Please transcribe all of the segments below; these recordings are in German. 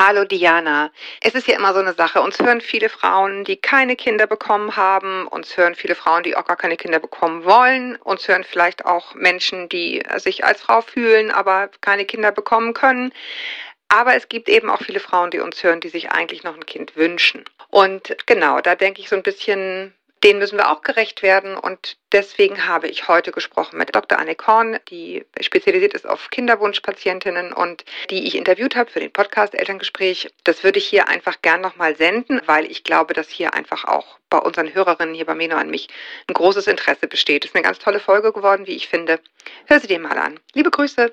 Hallo Diana. Es ist ja immer so eine Sache. Uns hören viele Frauen, die keine Kinder bekommen haben. Uns hören viele Frauen, die auch gar keine Kinder bekommen wollen. Uns hören vielleicht auch Menschen, die sich als Frau fühlen, aber keine Kinder bekommen können. Aber es gibt eben auch viele Frauen, die uns hören, die sich eigentlich noch ein Kind wünschen. Und genau, da denke ich so ein bisschen denen müssen wir auch gerecht werden und deswegen habe ich heute gesprochen mit Dr. Anne Korn, die spezialisiert ist auf Kinderwunschpatientinnen und die ich interviewt habe für den Podcast Elterngespräch. Das würde ich hier einfach gern nochmal senden, weil ich glaube, dass hier einfach auch bei unseren Hörerinnen hier bei Meno an mich ein großes Interesse besteht. Ist eine ganz tolle Folge geworden, wie ich finde. Hör sie dir mal an. Liebe Grüße.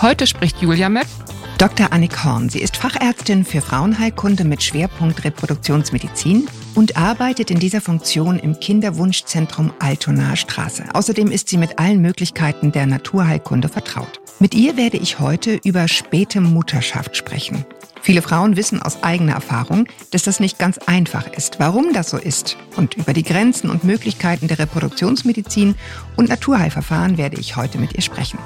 Heute spricht Julia mit Dr. Annik Horn. Sie ist Fachärztin für Frauenheilkunde mit Schwerpunkt Reproduktionsmedizin und arbeitet in dieser Funktion im Kinderwunschzentrum Altonaer Straße. Außerdem ist sie mit allen Möglichkeiten der Naturheilkunde vertraut. Mit ihr werde ich heute über späte Mutterschaft sprechen. Viele Frauen wissen aus eigener Erfahrung, dass das nicht ganz einfach ist, warum das so ist. Und über die Grenzen und Möglichkeiten der Reproduktionsmedizin und Naturheilverfahren werde ich heute mit ihr sprechen.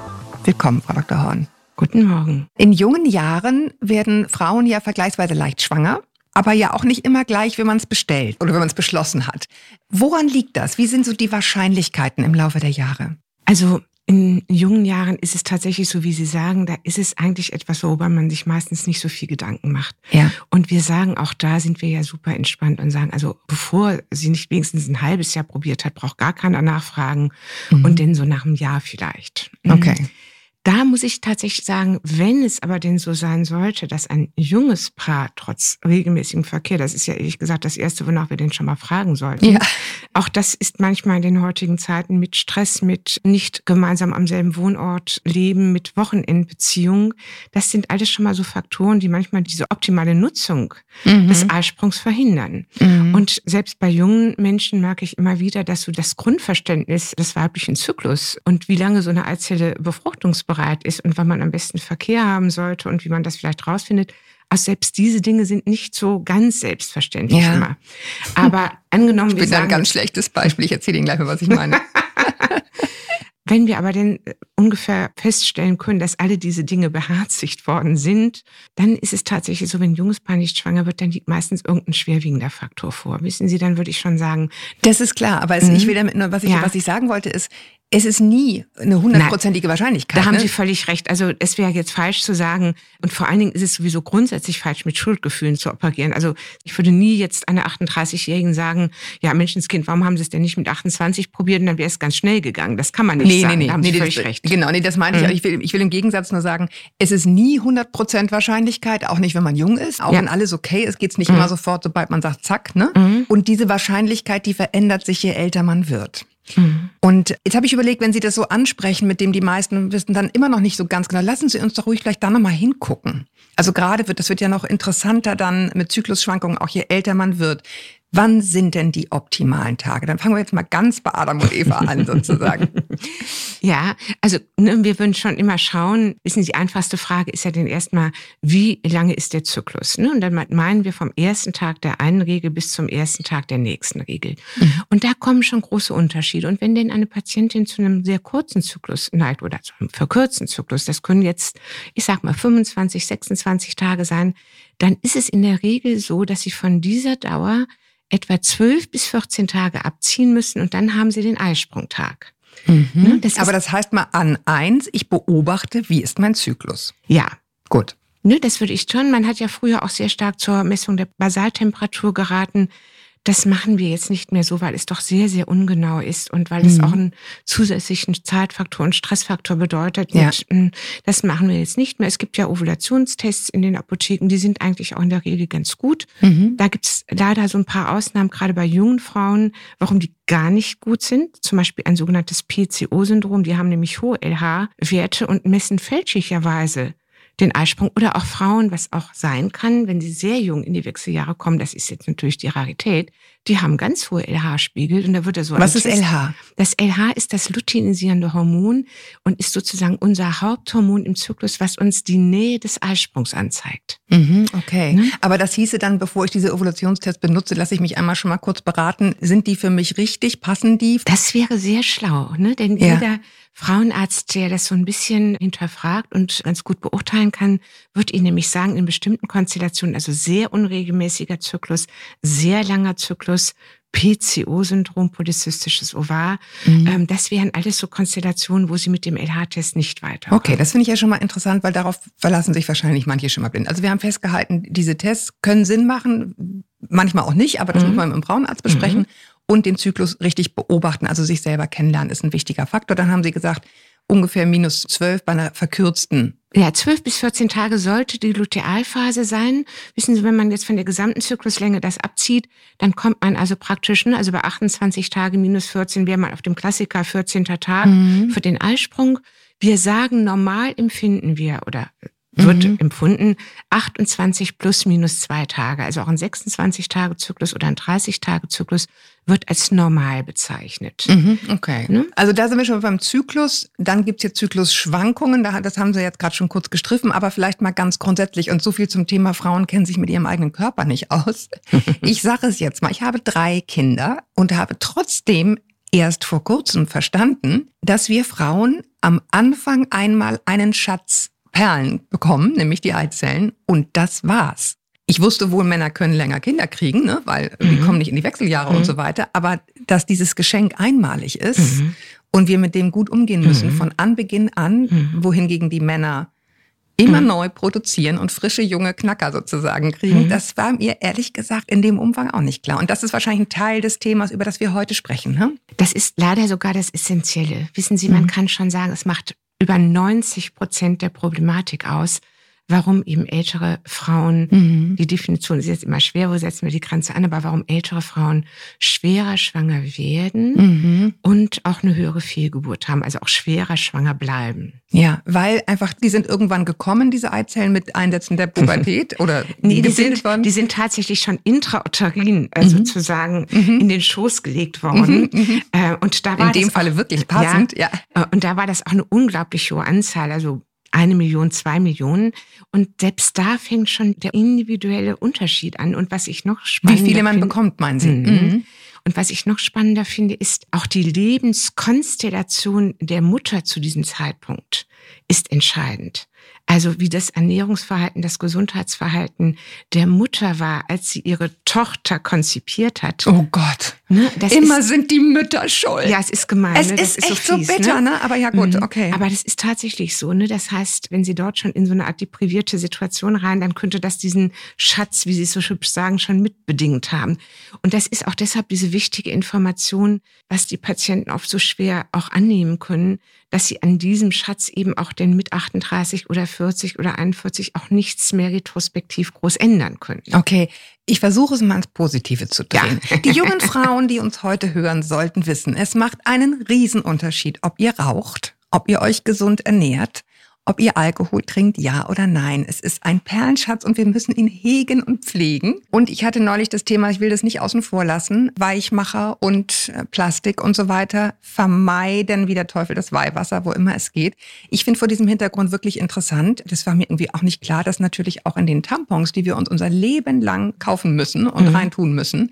Willkommen, Frau Dr. Horn. Guten Morgen. In jungen Jahren werden Frauen ja vergleichsweise leicht schwanger, aber ja auch nicht immer gleich, wenn man es bestellt oder wenn man es beschlossen hat. Woran liegt das? Wie sind so die Wahrscheinlichkeiten im Laufe der Jahre? Also in jungen Jahren ist es tatsächlich so, wie Sie sagen, da ist es eigentlich etwas, worüber man sich meistens nicht so viel Gedanken macht. Ja. Und wir sagen, auch da sind wir ja super entspannt und sagen, also bevor sie nicht wenigstens ein halbes Jahr probiert hat, braucht gar keiner nachfragen mhm. und denn so nach einem Jahr vielleicht. Okay. Da muss ich tatsächlich sagen, wenn es aber denn so sein sollte, dass ein junges Paar trotz regelmäßigem Verkehr, das ist ja ehrlich gesagt das Erste, wonach wir den schon mal fragen sollten. Ja. Auch das ist manchmal in den heutigen Zeiten mit Stress, mit nicht gemeinsam am selben Wohnort leben, mit Wochenendbeziehungen. Das sind alles schon mal so Faktoren, die manchmal diese optimale Nutzung mhm. des Eisprungs verhindern. Mhm. Und selbst bei jungen Menschen merke ich immer wieder, dass so das Grundverständnis des weiblichen Zyklus und wie lange so eine Eizelle befruchtungsbereit bereit ist und wann man am besten Verkehr haben sollte und wie man das vielleicht rausfindet. Also selbst diese Dinge sind nicht so ganz selbstverständlich ja. immer. Aber angenommen, ich bin wir ein ganz schlechtes Beispiel. Ich erzähle Ihnen gleich mal, was ich meine. Wenn wir aber denn äh, ungefähr feststellen können, dass alle diese Dinge beherzigt worden sind, dann ist es tatsächlich so, wenn ein junges Paar nicht schwanger wird, dann liegt meistens irgendein schwerwiegender Faktor vor. Wissen Sie, dann würde ich schon sagen. Das ist klar, aber es, mhm. ich will damit nur, was ich, ja. was ich sagen wollte, ist, es ist nie eine hundertprozentige Wahrscheinlichkeit. Da haben ne? Sie völlig recht. Also es wäre jetzt falsch zu sagen, und vor allen Dingen ist es sowieso grundsätzlich falsch, mit Schuldgefühlen zu operieren. Also ich würde nie jetzt einer 38-Jährigen sagen, ja, Menschenskind, warum haben Sie es denn nicht mit 28 probiert und dann wäre es ganz schnell gegangen. Das kann man nicht nee, sagen. Nee, nee, da haben nee, Sie völlig das, recht. Genau, nee, das meine ich. Mhm. Ich, will, ich will im Gegensatz nur sagen, es ist nie 100% Wahrscheinlichkeit, auch nicht, wenn man jung ist. Auch ja. wenn alles okay ist, geht's nicht mhm. immer sofort, sobald man sagt, zack. Ne? Mhm. Und diese Wahrscheinlichkeit, die verändert sich, je älter man wird. Mhm. Und jetzt habe ich überlegt, wenn Sie das so ansprechen, mit dem die meisten wissen dann immer noch nicht so ganz genau, lassen Sie uns doch ruhig vielleicht da nochmal hingucken. Also gerade wird, das wird ja noch interessanter dann mit Zyklusschwankungen, auch je älter man wird. Wann sind denn die optimalen Tage? Dann fangen wir jetzt mal ganz bei Adam und Eva an, sozusagen. ja, also ne, wir würden schon immer schauen, wissen Sie, die einfachste Frage ist ja dann erstmal, wie lange ist der Zyklus? Ne? Und dann meinen wir vom ersten Tag der einen Regel bis zum ersten Tag der nächsten Regel. Mhm. Und da kommen schon große Unterschiede. Und wenn denn eine Patientin zu einem sehr kurzen Zyklus neigt oder zu einem verkürzten Zyklus, das können jetzt, ich sag mal, 25, 26 Tage sein, dann ist es in der Regel so, dass sie von dieser Dauer etwa zwölf bis 14 Tage abziehen müssen und dann haben sie den Eisprungtag. Mhm. Ne, das Aber das heißt mal an eins, ich beobachte, wie ist mein Zyklus? Ja. Gut. Ne, das würde ich schon. Man hat ja früher auch sehr stark zur Messung der Basaltemperatur geraten. Das machen wir jetzt nicht mehr so, weil es doch sehr, sehr ungenau ist und weil mhm. es auch einen zusätzlichen Zeitfaktor und Stressfaktor bedeutet. Ja. Hm, das machen wir jetzt nicht mehr. Es gibt ja Ovulationstests in den Apotheken, die sind eigentlich auch in der Regel ganz gut. Mhm. Da gibt's leider so ein paar Ausnahmen, gerade bei jungen Frauen, warum die gar nicht gut sind. Zum Beispiel ein sogenanntes PCO-Syndrom. Die haben nämlich hohe LH-Werte und messen fälschlicherweise den Eisprung oder auch Frauen, was auch sein kann, wenn sie sehr jung in die Wechseljahre kommen, das ist jetzt natürlich die Rarität, die haben ganz hohe LH-Spiegel und da wird er so. Was ist Test, LH? Das LH ist das luteinisierende Hormon und ist sozusagen unser Haupthormon im Zyklus, was uns die Nähe des Eisprungs anzeigt. Mhm, okay. Ne? Aber das hieße dann, bevor ich diese Ovulationstests benutze, lasse ich mich einmal schon mal kurz beraten. Sind die für mich richtig? Passen die? Das wäre sehr schlau, ne? Denn ja. jeder Frauenarzt, der das so ein bisschen hinterfragt und ganz gut beurteilen kann, wird Ihnen nämlich sagen, in bestimmten Konstellationen, also sehr unregelmäßiger Zyklus, sehr langer Zyklus, PCO-Syndrom, polyzystisches Ovar. Mhm. Ähm, das wären alles so Konstellationen, wo Sie mit dem LH-Test nicht weiter. Okay, das finde ich ja schon mal interessant, weil darauf verlassen sich wahrscheinlich manche schon mal blind. Also wir haben festgehalten, diese Tests können Sinn machen, manchmal auch nicht, aber das mhm. muss man mit dem Frauenarzt besprechen. Mhm und den Zyklus richtig beobachten, also sich selber kennenlernen, ist ein wichtiger Faktor. Dann haben Sie gesagt, ungefähr minus zwölf bei einer verkürzten. Ja, zwölf bis 14 Tage sollte die Lutealphase sein. Wissen Sie, wenn man jetzt von der gesamten Zykluslänge das abzieht, dann kommt man also praktisch, ne, also bei 28 Tage minus 14 wäre man auf dem Klassiker 14. Tag mhm. für den Eisprung. Wir sagen, normal empfinden wir oder wird mhm. empfunden 28 plus minus zwei Tage. Also auch ein 26-Tage-Zyklus oder ein 30-Tage-Zyklus wird als normal bezeichnet. Mhm, okay. Ne? Also da sind wir schon beim Zyklus. Dann gibt's jetzt Zyklusschwankungen. Das haben Sie jetzt gerade schon kurz gestriffen, aber vielleicht mal ganz grundsätzlich. Und so viel zum Thema Frauen kennen sich mit ihrem eigenen Körper nicht aus. ich sage es jetzt mal. Ich habe drei Kinder und habe trotzdem erst vor kurzem verstanden, dass wir Frauen am Anfang einmal einen Schatz Perlen bekommen, nämlich die Eizellen. Und das war's. Ich wusste wohl, Männer können länger Kinder kriegen, ne, weil mhm. die kommen nicht in die Wechseljahre mhm. und so weiter. Aber dass dieses Geschenk einmalig ist mhm. und wir mit dem gut umgehen müssen mhm. von Anbeginn an, mhm. wohingegen die Männer immer mhm. neu produzieren und frische junge Knacker sozusagen kriegen. Das war mir ehrlich gesagt in dem Umfang auch nicht klar. Und das ist wahrscheinlich ein Teil des Themas, über das wir heute sprechen. Ne? Das ist leider sogar das Essentielle. Wissen Sie, man kann schon sagen, es macht über 90 Prozent der Problematik aus, warum eben ältere Frauen, mhm. die Definition ist jetzt immer schwer, wo setzen wir die Grenze an, aber warum ältere Frauen schwerer schwanger werden mhm. und auch eine höhere Fehlgeburt haben, also auch schwerer schwanger bleiben. Ja, weil einfach, die sind irgendwann gekommen, diese Eizellen mit Einsätzen der Pubertät oder nee, die sind, worden? die sind tatsächlich schon intrauterin äh, mhm. sozusagen mhm. in den Schoß gelegt worden. Mhm, mhm. Äh, und da war in dem Falle wirklich passend, ja, ja. Äh, und da war das auch eine unglaublich hohe Anzahl, also eine Million, zwei Millionen. Und selbst da fängt schon der individuelle Unterschied an. Und was ich noch spannender Wie viele man finde, bekommt, meinen Sie? Mhm. Mhm. Und was ich noch spannender finde, ist auch die Lebenskonstellation der Mutter zu diesem Zeitpunkt ist entscheidend. Also wie das Ernährungsverhalten, das Gesundheitsverhalten der Mutter war, als sie ihre Tochter konzipiert hat. Oh Gott. Ne? Immer ist, sind die Mütter schuld. Ja, es ist gemein. Es ne? ist, ist, echt so, fies, so bitter, ne? ne? Aber ja gut, mhm. okay. Aber das ist tatsächlich so. Ne? Das heißt, wenn sie dort schon in so eine Art deprivierte Situation rein, dann könnte das diesen Schatz, wie Sie es so hübsch sagen, schon mitbedingt haben. Und das ist auch deshalb diese wichtige Information, was die Patienten oft so schwer auch annehmen können, dass sie an diesem Schatz eben auch denn mit 38 oder 40 oder 41 auch nichts mehr retrospektiv groß ändern können. Okay, ich versuche es mal ins Positive zu drehen. Ja. Die jungen Frauen, die uns heute hören, sollten wissen, es macht einen Riesenunterschied, ob ihr raucht, ob ihr euch gesund ernährt, ob ihr Alkohol trinkt, ja oder nein. Es ist ein Perlenschatz und wir müssen ihn hegen und pflegen. Und ich hatte neulich das Thema, ich will das nicht außen vor lassen, Weichmacher und äh, Plastik und so weiter vermeiden wie der Teufel das Weihwasser, wo immer es geht. Ich finde vor diesem Hintergrund wirklich interessant, das war mir irgendwie auch nicht klar, dass natürlich auch in den Tampons, die wir uns unser Leben lang kaufen müssen und mhm. reintun müssen,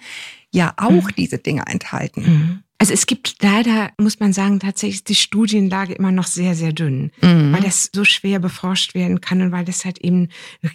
ja auch mhm. diese Dinge enthalten. Mhm. Also es gibt leider, muss man sagen, tatsächlich die Studienlage immer noch sehr, sehr dünn, mhm. weil das so schwer beforscht werden kann und weil das halt eben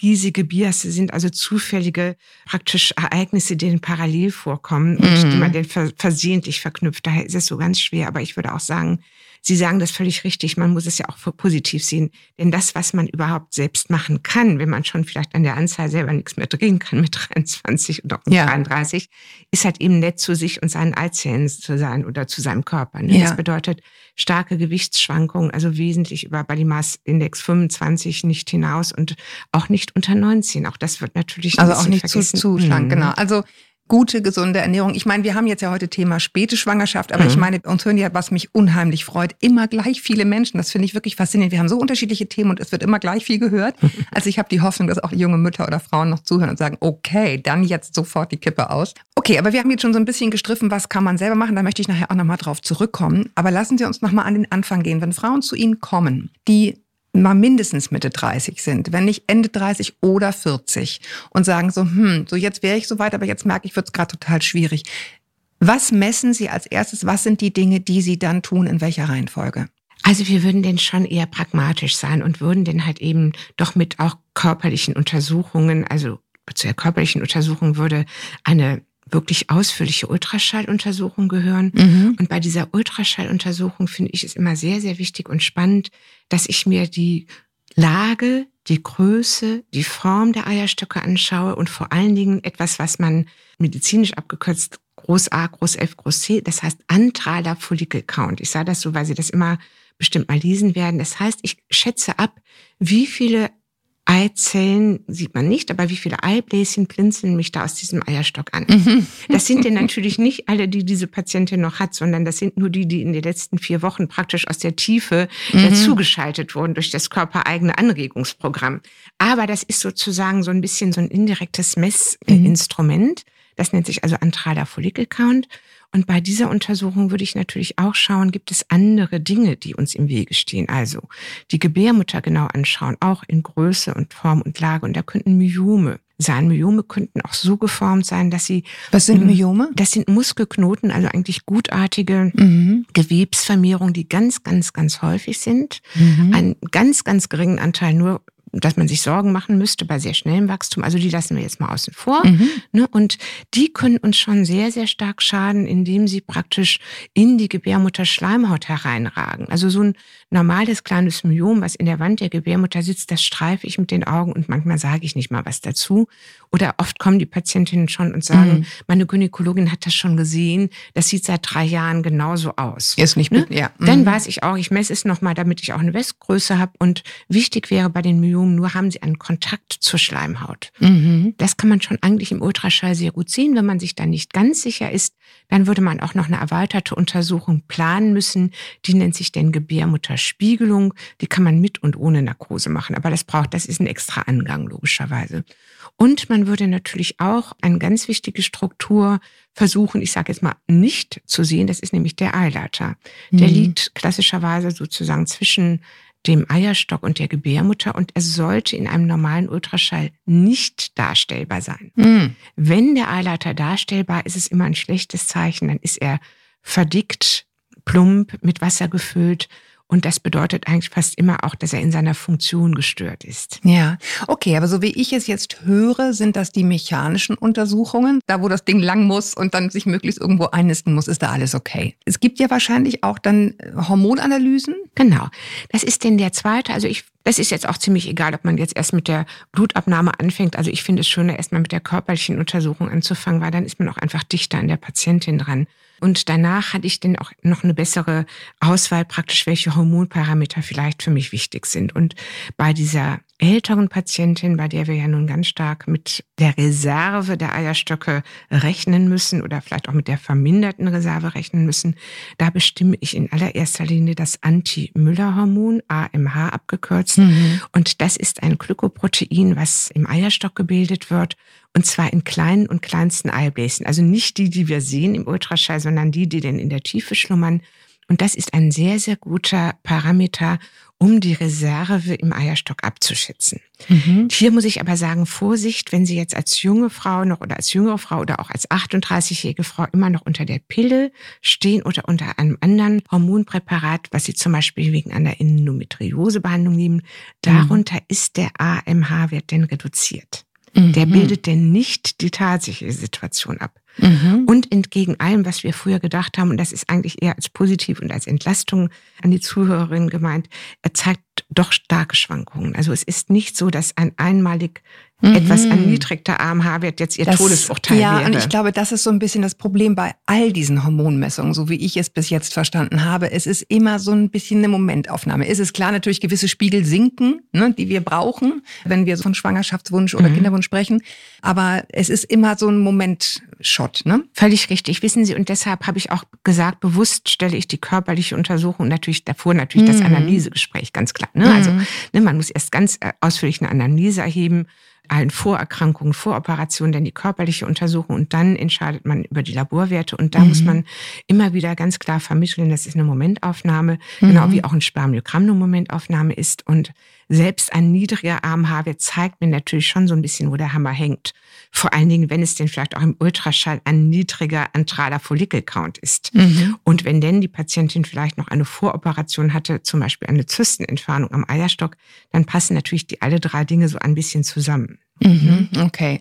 riesige Biasse sind, also zufällige praktisch Ereignisse, die parallel vorkommen und die mhm. man dann versehentlich verknüpft. Daher ist es so ganz schwer. Aber ich würde auch sagen, Sie sagen das völlig richtig. Man muss es ja auch für positiv sehen. Denn das, was man überhaupt selbst machen kann, wenn man schon vielleicht an der Anzahl selber nichts mehr drehen kann mit 23 oder ja. 33, ist halt eben nett zu sich und seinen Eizellen zu sein oder zu seinem Körper. Ne? Ja. Das bedeutet starke Gewichtsschwankungen, also wesentlich über Body Mass Index 25 nicht hinaus und auch nicht unter 19. Auch das wird natürlich also auch nicht zu, zu schlank, mhm. genau. Also gute, gesunde Ernährung. Ich meine, wir haben jetzt ja heute Thema späte Schwangerschaft, aber mhm. ich meine, uns hören ja, was mich unheimlich freut, immer gleich viele Menschen. Das finde ich wirklich faszinierend. Wir haben so unterschiedliche Themen und es wird immer gleich viel gehört. Also ich habe die Hoffnung, dass auch junge Mütter oder Frauen noch zuhören und sagen, okay, dann jetzt sofort die Kippe aus. Okay, aber wir haben jetzt schon so ein bisschen gestriffen, was kann man selber machen. Da möchte ich nachher auch nochmal drauf zurückkommen. Aber lassen Sie uns nochmal an den Anfang gehen. Wenn Frauen zu Ihnen kommen, die mal mindestens Mitte 30 sind, wenn nicht Ende 30 oder 40 und sagen so, hm, so jetzt wäre ich so weit, aber jetzt merke ich, wird es gerade total schwierig. Was messen Sie als erstes? Was sind die Dinge, die Sie dann tun? In welcher Reihenfolge? Also wir würden denn schon eher pragmatisch sein und würden denn halt eben doch mit auch körperlichen Untersuchungen, also zu der körperlichen Untersuchung würde eine wirklich ausführliche Ultraschalluntersuchung gehören. Mhm. Und bei dieser Ultraschalluntersuchung finde ich es immer sehr, sehr wichtig und spannend, dass ich mir die Lage, die Größe, die Form der Eierstöcke anschaue und vor allen Dingen etwas, was man medizinisch abgekürzt Groß A, Groß F, Groß C, das heißt antraler Follicle Count. Ich sage das so, weil Sie das immer bestimmt mal lesen werden. Das heißt, ich schätze ab, wie viele Eizellen sieht man nicht, aber wie viele Eibläschen blinzeln mich da aus diesem Eierstock an? Mhm. Das sind denn natürlich nicht alle, die diese Patientin noch hat, sondern das sind nur die, die in den letzten vier Wochen praktisch aus der Tiefe mhm. dazugeschaltet wurden durch das körpereigene Anregungsprogramm. Aber das ist sozusagen so ein bisschen so ein indirektes Messinstrument. Mhm. Das nennt sich also antraler Follicle Count. Und bei dieser Untersuchung würde ich natürlich auch schauen, gibt es andere Dinge, die uns im Wege stehen. Also die Gebärmutter genau anschauen, auch in Größe und Form und Lage. Und da könnten Myome sein. Myome könnten auch so geformt sein, dass sie. Was sind Myome? Das sind Muskelknoten, also eigentlich gutartige mhm. Gewebsvermehrungen, die ganz, ganz, ganz häufig sind. Mhm. Einen ganz, ganz geringen Anteil nur dass man sich Sorgen machen müsste bei sehr schnellem Wachstum. Also die lassen wir jetzt mal außen vor. Mhm. Ne? Und die können uns schon sehr, sehr stark schaden, indem sie praktisch in die Gebärmutterschleimhaut hereinragen. Also so ein normales kleines Myom, was in der Wand der Gebärmutter sitzt, das streife ich mit den Augen und manchmal sage ich nicht mal was dazu. Oder oft kommen die Patientinnen schon und sagen, mhm. meine Gynäkologin hat das schon gesehen, das sieht seit drei Jahren genauso aus. Ist nicht, ne? ja. Mhm. Dann weiß ich auch, ich messe es nochmal, damit ich auch eine Westgröße habe. Und wichtig wäre bei den Myomen, nur haben sie einen Kontakt zur Schleimhaut. Mhm. Das kann man schon eigentlich im Ultraschall sehr gut sehen. Wenn man sich da nicht ganz sicher ist, dann würde man auch noch eine erweiterte Untersuchung planen müssen. Die nennt sich denn Gebärmutterspiegelung. Die kann man mit und ohne Narkose machen. Aber das braucht, das ist ein extra Angang, logischerweise. Und man würde natürlich auch eine ganz wichtige Struktur versuchen, ich sage jetzt mal, nicht zu sehen. Das ist nämlich der Eileiter. Der mhm. liegt klassischerweise sozusagen zwischen dem Eierstock und der Gebärmutter und er sollte in einem normalen Ultraschall nicht darstellbar sein. Mhm. Wenn der Eileiter darstellbar ist, ist es immer ein schlechtes Zeichen, dann ist er verdickt, plump, mit Wasser gefüllt und das bedeutet eigentlich fast immer auch, dass er in seiner Funktion gestört ist. Ja, okay, aber so wie ich es jetzt höre, sind das die mechanischen Untersuchungen. Da, wo das Ding lang muss und dann sich möglichst irgendwo einnisten muss, ist da alles okay. Es gibt ja wahrscheinlich auch dann äh, Hormonanalysen. Genau. Das ist denn der zweite. Also ich das ist jetzt auch ziemlich egal, ob man jetzt erst mit der Blutabnahme anfängt. Also ich finde es schöner, erstmal mit der körperlichen Untersuchung anzufangen, weil dann ist man auch einfach dichter an der Patientin dran. Und danach hatte ich dann auch noch eine bessere Auswahl praktisch, welche Hormonparameter vielleicht für mich wichtig sind. Und bei dieser älteren Patientin, bei der wir ja nun ganz stark mit der Reserve der Eierstöcke rechnen müssen oder vielleicht auch mit der verminderten Reserve rechnen müssen, da bestimme ich in allererster Linie das Anti-Müller-Hormon, AMH abgekürzt. Mhm. Und das ist ein Glykoprotein, was im Eierstock gebildet wird und zwar in kleinen und kleinsten Eibläschen. Also nicht die, die wir sehen im Ultraschall, sondern die, die denn in der Tiefe schlummern. Und das ist ein sehr, sehr guter Parameter, um die Reserve im Eierstock abzuschätzen. Mhm. Hier muss ich aber sagen, Vorsicht, wenn Sie jetzt als junge Frau noch oder als jüngere Frau oder auch als 38-jährige Frau immer noch unter der Pille stehen oder unter einem anderen Hormonpräparat, was Sie zum Beispiel wegen einer Endometriosebehandlung nehmen, darunter mhm. ist der AMH-Wert denn reduziert. Mhm. Der bildet denn nicht die tatsächliche Situation ab. Mhm. Und entgegen allem, was wir früher gedacht haben, und das ist eigentlich eher als positiv und als Entlastung an die Zuhörerin gemeint, er zeigt doch starke Schwankungen. Also es ist nicht so, dass ein einmalig mhm. etwas erniedrigter AMH-Wert jetzt ihr das, Todesurteil ja, wäre. Ja, und ich glaube, das ist so ein bisschen das Problem bei all diesen Hormonmessungen, so wie ich es bis jetzt verstanden habe. Es ist immer so ein bisschen eine Momentaufnahme. Es ist klar, natürlich gewisse Spiegel sinken, ne, die wir brauchen, wenn wir von Schwangerschaftswunsch oder mhm. Kinderwunsch sprechen. Aber es ist immer so ein Moment-Shot. Ne? Völlig richtig, wissen Sie. Und deshalb habe ich auch gesagt, bewusst stelle ich die körperliche Untersuchung natürlich davor natürlich mhm. das Analysegespräch, ganz klar. Ne? Also mhm. ne, man muss erst ganz äh, ausführlich eine Analyse erheben allen Vorerkrankungen, Voroperationen, dann die körperliche Untersuchung und dann entscheidet man über die Laborwerte. Und da mhm. muss man immer wieder ganz klar vermitteln, das ist eine Momentaufnahme, mhm. genau wie auch ein Spermiogramm eine Momentaufnahme ist. Und selbst ein niedriger AMH-Wert zeigt mir natürlich schon so ein bisschen, wo der Hammer hängt. Vor allen Dingen, wenn es denn vielleicht auch im Ultraschall ein niedriger antraler Follikelcount ist. Mhm. Und wenn denn die Patientin vielleicht noch eine Voroperation hatte, zum Beispiel eine Zystenentfernung am Eierstock, dann passen natürlich die alle drei Dinge so ein bisschen zusammen. Mhm. Okay.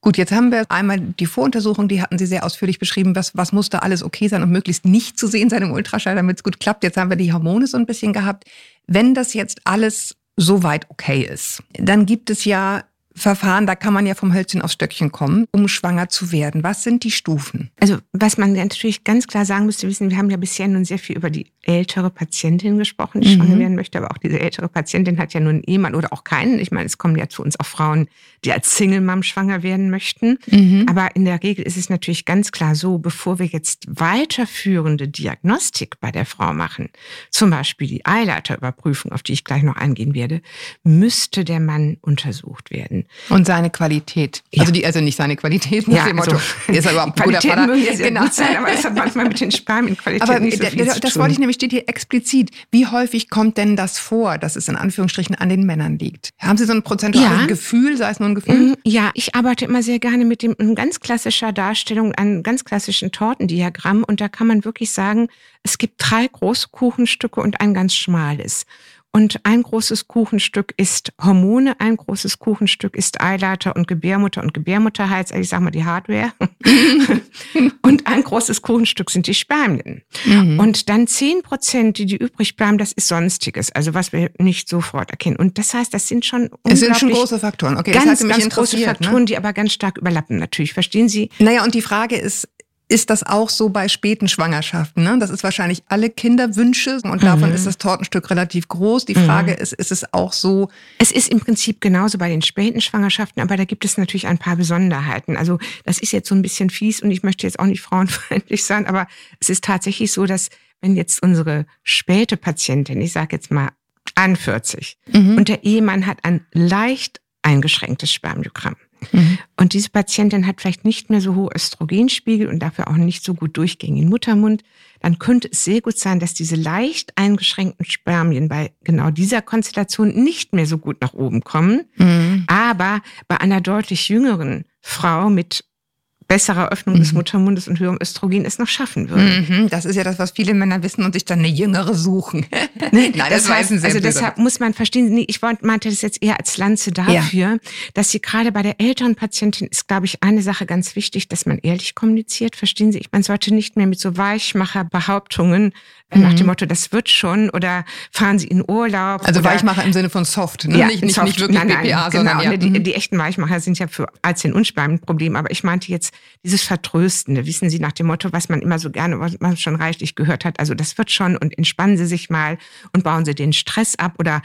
Gut, jetzt haben wir einmal die Voruntersuchung, die hatten Sie sehr ausführlich beschrieben, was, was muss da alles okay sein und möglichst nicht zu sehen sein im Ultraschall, damit es gut klappt. Jetzt haben wir die Hormone so ein bisschen gehabt. Wenn das jetzt alles soweit okay ist, dann gibt es ja Verfahren, da kann man ja vom Hölzchen aufs Stöckchen kommen, um schwanger zu werden. Was sind die Stufen? Also was man natürlich ganz klar sagen müsste, wissen, wir haben ja bisher nun sehr viel über die ältere Patientin gesprochen, die mhm. schwanger werden möchte, aber auch diese ältere Patientin hat ja nun einen Ehemann oder auch keinen. Ich meine, es kommen ja zu uns auch Frauen, die als Single-Mom schwanger werden möchten. Mhm. Aber in der Regel ist es natürlich ganz klar so, bevor wir jetzt weiterführende Diagnostik bei der Frau machen, zum Beispiel die Eileiterüberprüfung, auf die ich gleich noch eingehen werde, müsste der Mann untersucht werden. Und seine Qualität. Ja. Also die, also nicht seine Qualität, ja, dem Motto. Also, ist aber ein guter Vater. Genau. gut sein, aber es hat manchmal mit den Spermienqualitäten aber nicht so viel das, das wollte ich nämlich steht hier explizit. Wie häufig kommt denn das vor, dass es in Anführungsstrichen an den Männern liegt? Haben Sie so ein prozentuales ja. Gefühl, sei es nur ein Gefühl? Mm, ja, ich arbeite immer sehr gerne mit dem ganz klassischer Darstellung, einem ganz klassischen Tortendiagramm und da kann man wirklich sagen, es gibt drei große Kuchenstücke und ein ganz schmales. Und ein großes Kuchenstück ist Hormone, ein großes Kuchenstück ist Eileiter und Gebärmutter und Gebärmutterhals, also ich sag mal die Hardware. und ein großes Kuchenstück sind die Spermien. Mhm. Und dann zehn Prozent, die, die übrig bleiben, das ist Sonstiges, also was wir nicht sofort erkennen. Und das heißt, das sind schon Es sind schon große Faktoren. Okay, ganz, das mich ganz große Faktoren, ne? die aber ganz stark überlappen natürlich. Verstehen Sie? Naja, und die Frage ist, ist das auch so bei späten Schwangerschaften. Ne? Das ist wahrscheinlich alle Kinderwünsche und davon mhm. ist das Tortenstück relativ groß. Die Frage mhm. ist, ist es auch so? Es ist im Prinzip genauso bei den späten Schwangerschaften, aber da gibt es natürlich ein paar Besonderheiten. Also das ist jetzt so ein bisschen fies und ich möchte jetzt auch nicht frauenfeindlich sein, aber es ist tatsächlich so, dass wenn jetzt unsere späte Patientin, ich sage jetzt mal an 40, mhm. und der Ehemann hat ein leicht eingeschränktes Spermiogramm, Mhm. Und diese Patientin hat vielleicht nicht mehr so hohe Östrogenspiegel und dafür auch nicht so gut durchgängigen Muttermund. Dann könnte es sehr gut sein, dass diese leicht eingeschränkten Spermien bei genau dieser Konstellation nicht mehr so gut nach oben kommen. Mhm. Aber bei einer deutlich jüngeren Frau mit besserer Öffnung mhm. des Muttermundes und höherem Östrogen es noch schaffen würde. Mhm. Das ist ja das, was viele Männer wissen und sich dann eine jüngere suchen. Nein, das, das heißt, also deshalb muss man verstehen, nee, ich meinte das jetzt eher als Lanze dafür, ja. dass sie gerade bei der älteren Patientin ist, glaube ich, eine Sache ganz wichtig, dass man ehrlich kommuniziert. Verstehen Sie? Man sollte nicht mehr mit so Weichmacher-Behauptungen mhm. nach dem Motto, das wird schon oder fahren Sie in Urlaub. Also Weichmacher im Sinne von soft, ne? ja, nicht, nicht, soft. nicht wirklich nein, nein, BPA, genau, sondern ja. die, mhm. die, echten Weichmacher sind ja für Unspannung ein Problem. Aber ich meinte jetzt dieses Vertröstende, wissen Sie, nach dem Motto, was man immer so gerne, was man schon reichlich gehört hat. Also das wird schon und entspannen Sie sich mal und bauen Sie den Stress ab oder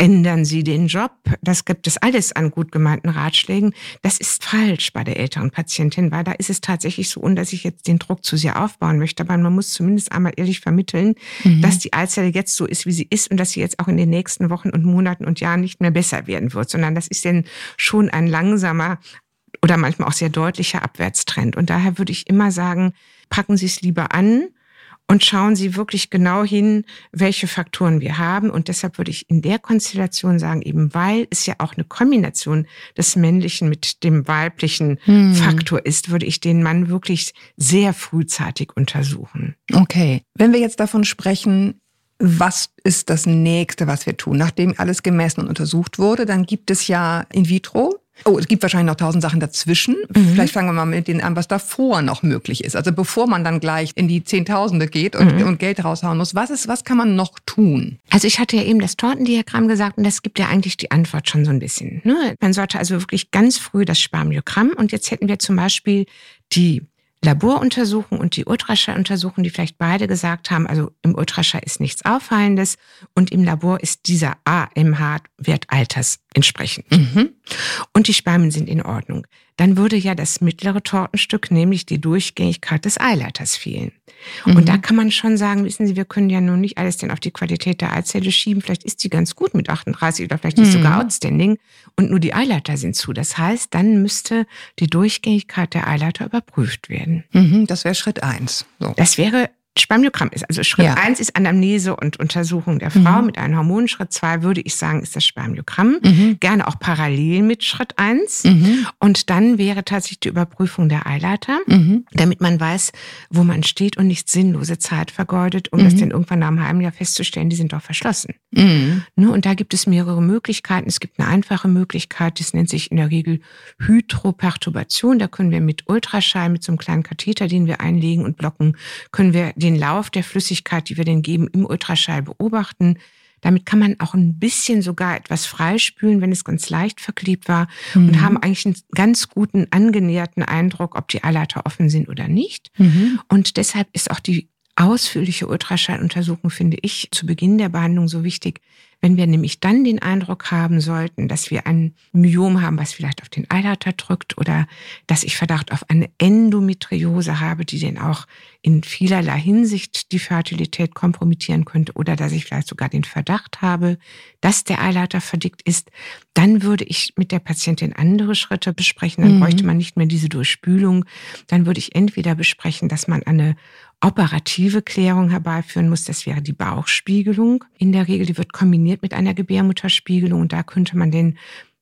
ändern Sie den Job. Das gibt es alles an gut gemeinten Ratschlägen. Das ist falsch bei der älteren Patientin, weil da ist es tatsächlich so, dass ich jetzt den Druck zu sehr aufbauen möchte. Aber man muss zumindest einmal ehrlich vermitteln, mhm. dass die Eizelle jetzt so ist, wie sie ist und dass sie jetzt auch in den nächsten Wochen und Monaten und Jahren nicht mehr besser werden wird, sondern das ist denn schon ein langsamer oder manchmal auch sehr deutlicher Abwärtstrend. Und daher würde ich immer sagen, packen Sie es lieber an und schauen Sie wirklich genau hin, welche Faktoren wir haben. Und deshalb würde ich in der Konstellation sagen, eben weil es ja auch eine Kombination des männlichen mit dem weiblichen hm. Faktor ist, würde ich den Mann wirklich sehr frühzeitig untersuchen. Okay. Wenn wir jetzt davon sprechen, was ist das nächste, was wir tun? Nachdem alles gemessen und untersucht wurde, dann gibt es ja in vitro Oh, es gibt wahrscheinlich noch tausend Sachen dazwischen. Mhm. Vielleicht fangen wir mal mit denen an, was davor noch möglich ist. Also bevor man dann gleich in die Zehntausende geht und, mhm. und Geld raushauen muss. Was ist, was kann man noch tun? Also ich hatte ja eben das Tortendiagramm gesagt und das gibt ja eigentlich die Antwort schon so ein bisschen. Ne? Man sollte also wirklich ganz früh das Spermiogramm und jetzt hätten wir zum Beispiel die Laboruntersuchung und die Ultraschalluntersuchung, die vielleicht beide gesagt haben, also im Ultraschall ist nichts Auffallendes und im Labor ist dieser AMH-Wert alters entsprechend. Mhm. Und die Spermien sind in Ordnung. Dann würde ja das mittlere Tortenstück, nämlich die Durchgängigkeit des Eileiters fehlen. Mhm. Und da kann man schon sagen, wissen Sie, wir können ja nun nicht alles denn auf die Qualität der Eizelle schieben. Vielleicht ist die ganz gut mit 38 oder vielleicht ist mhm. sogar outstanding und nur die Eileiter sind zu. Das heißt, dann müsste die Durchgängigkeit der Eileiter überprüft werden. Mhm, das wäre Schritt eins. So. Das wäre Spermiogramm ist. Also Schritt ja. eins ist Anamnese und Untersuchung der Frau mhm. mit einem Hormon. Schritt zwei würde ich sagen, ist das Spermiogramm. Mhm. Gerne auch parallel mit Schritt eins. Mhm. Und dann wäre tatsächlich die Überprüfung der Eileiter, mhm. damit man weiß, wo man steht und nicht sinnlose Zeit vergeudet, um das mhm. dann irgendwann nach einem halben Jahr festzustellen, die sind doch verschlossen. Mhm. Ne, und da gibt es mehrere Möglichkeiten. Es gibt eine einfache Möglichkeit, das nennt sich in der Regel Hydroperturbation. Da können wir mit Ultraschall, mit so einem kleinen Katheter, den wir einlegen und blocken, können wir den Lauf der Flüssigkeit, die wir den geben, im Ultraschall beobachten. Damit kann man auch ein bisschen sogar etwas freispülen, wenn es ganz leicht verklebt war mhm. und haben eigentlich einen ganz guten angenäherten Eindruck, ob die Eileiter offen sind oder nicht. Mhm. Und deshalb ist auch die ausführliche Ultraschalluntersuchung, finde ich, zu Beginn der Behandlung so wichtig, wenn wir nämlich dann den Eindruck haben sollten, dass wir ein Myom haben, was vielleicht auf den Eileiter drückt oder dass ich Verdacht auf eine Endometriose habe, die denn auch in vielerlei Hinsicht die Fertilität kompromittieren könnte oder dass ich vielleicht sogar den Verdacht habe, dass der Eileiter verdickt ist, dann würde ich mit der Patientin andere Schritte besprechen. Dann mhm. bräuchte man nicht mehr diese Durchspülung. Dann würde ich entweder besprechen, dass man eine operative Klärung herbeiführen muss. Das wäre die Bauchspiegelung. In der Regel, die wird kombiniert mit einer Gebärmutterspiegelung und da könnte man den,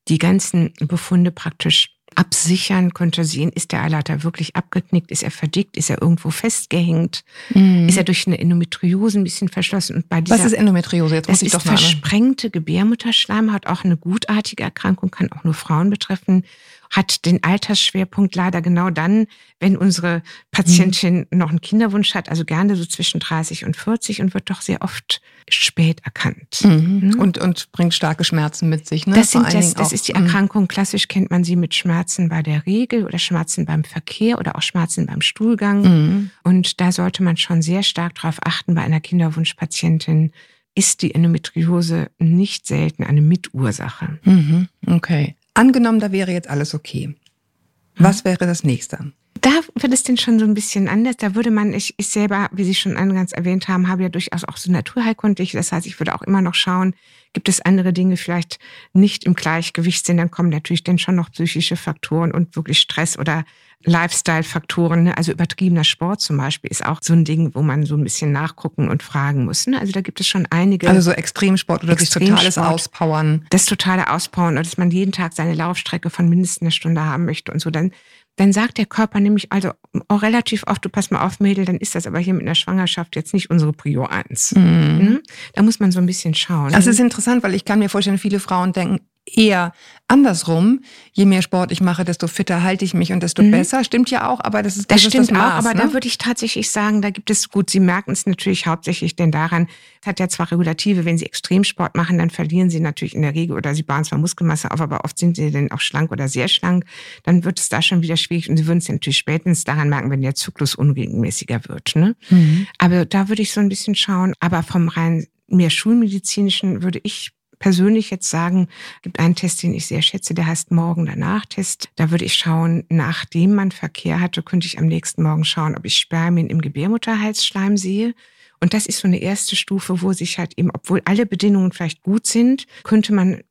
die ganzen Befunde praktisch absichern, könnte sehen, ist der Eileiter wirklich abgeknickt, ist er verdickt, ist er irgendwo festgehängt, mhm. ist er durch eine Endometriose ein bisschen verschlossen. Und bei dieser, Was ist Endometriose? Jetzt muss ich doch mal versprengte Gebärmutterschleimhaut, auch eine gutartige Erkrankung, kann auch nur Frauen betreffen hat den Altersschwerpunkt leider genau dann, wenn unsere Patientin mhm. noch einen Kinderwunsch hat, also gerne so zwischen 30 und 40 und wird doch sehr oft spät erkannt. Mhm. Mhm. Und, und bringt starke Schmerzen mit sich. Ne? Das, sind das, das ist die mhm. Erkrankung. Klassisch kennt man sie mit Schmerzen bei der Regel oder Schmerzen beim Verkehr oder auch Schmerzen beim Stuhlgang. Mhm. Und da sollte man schon sehr stark darauf achten bei einer Kinderwunschpatientin, ist die Endometriose nicht selten eine Mitursache. Mhm. Okay. Angenommen, da wäre jetzt alles okay. Was wäre das nächste? Da wird es denn schon so ein bisschen anders. Da würde man, ich, ich selber, wie Sie schon eingangs erwähnt haben, habe ja durchaus auch so naturheilkundlich. Das heißt, ich würde auch immer noch schauen, gibt es andere Dinge vielleicht nicht im Gleichgewicht sind, dann kommen natürlich dann schon noch psychische Faktoren und wirklich Stress oder Lifestyle-Faktoren, ne? also übertriebener Sport zum Beispiel ist auch so ein Ding, wo man so ein bisschen nachgucken und fragen muss. Ne? Also da gibt es schon einige. Also so Extremsport oder Extremsport, das totales Auspowern. Das totale Auspowern oder dass man jeden Tag seine Laufstrecke von mindestens einer Stunde haben möchte und so, dann dann sagt der Körper nämlich also auch relativ oft, du pass mal auf, Mädel, dann ist das aber hier mit einer Schwangerschaft jetzt nicht unsere Prior 1. Mhm. mhm. Da muss man so ein bisschen schauen. Das ist interessant, weil ich kann mir vorstellen, viele Frauen denken, eher andersrum. Je mehr Sport ich mache, desto fitter halte ich mich und desto mhm. besser. Stimmt ja auch, aber das ist das, das stimmt das Maß, auch. Aber ne? da würde ich tatsächlich sagen, da gibt es gut. Sie merken es natürlich hauptsächlich denn daran. Es hat ja zwar Regulative, wenn Sie Extremsport machen, dann verlieren Sie natürlich in der Regel oder Sie bauen zwar Muskelmasse auf, aber oft sind Sie dann auch schlank oder sehr schlank. Dann wird es da schon wieder schwierig und Sie würden es ja natürlich spätestens daran merken, wenn der Zyklus unregelmäßiger wird. Ne? Mhm. Aber da würde ich so ein bisschen schauen. Aber vom rein mehr schulmedizinischen würde ich persönlich jetzt sagen, gibt einen Test, den ich sehr schätze, der heißt Morgen-Danach-Test. Da würde ich schauen, nachdem man Verkehr hatte, könnte ich am nächsten Morgen schauen, ob ich Spermien im Gebärmutterhalsschleim sehe. Und das ist so eine erste Stufe, wo sich halt eben, obwohl alle Bedingungen vielleicht gut sind, könnte man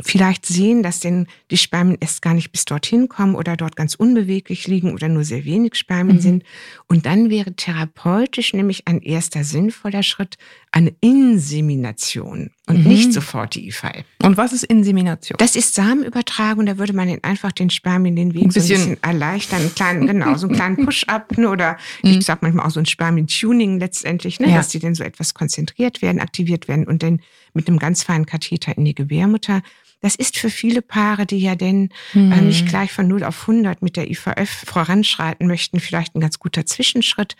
vielleicht sehen, dass denn die Spermien erst gar nicht bis dorthin kommen oder dort ganz unbeweglich liegen oder nur sehr wenig Spermien mhm. sind. Und dann wäre therapeutisch nämlich ein erster sinnvoller Schritt eine Insemination und mhm. nicht sofort die IVF. Und was ist Insemination? Das ist Samenübertragung. Da würde man einfach den Spermien den Weg ein bisschen, so ein bisschen erleichtern. Einen kleinen, genau, so einen kleinen Push-up ne, oder mhm. ich sag manchmal auch so ein Spermien-Tuning letztendlich, ne, ja. dass die dann so etwas konzentriert werden, aktiviert werden und dann mit einem ganz feinen Katheter in die Gebärmutter Das ist für viele Paare, die ja denn Mhm. äh, nicht gleich von 0 auf 100 mit der IVF voranschreiten möchten, vielleicht ein ganz guter Zwischenschritt.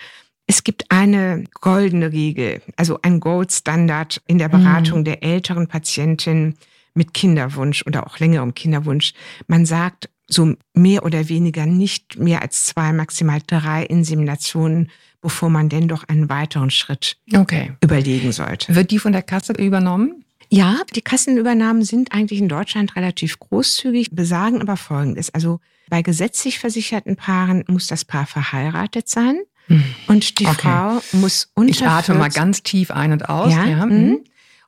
Es gibt eine goldene Regel, also ein Goldstandard in der Beratung Mhm. der älteren Patientin mit Kinderwunsch oder auch längerem Kinderwunsch. Man sagt so mehr oder weniger nicht mehr als zwei, maximal drei Inseminationen, bevor man denn doch einen weiteren Schritt Okay. überlegen sollte. Wird die von der Kasse übernommen? Ja, die Kassenübernahmen sind eigentlich in Deutschland relativ großzügig, besagen aber Folgendes. Also bei gesetzlich versicherten Paaren muss das Paar verheiratet sein und die Okay. Frau muss unter Ich atme mal 40 ganz tief ein und aus. Ja, Ja. mhm. mhm.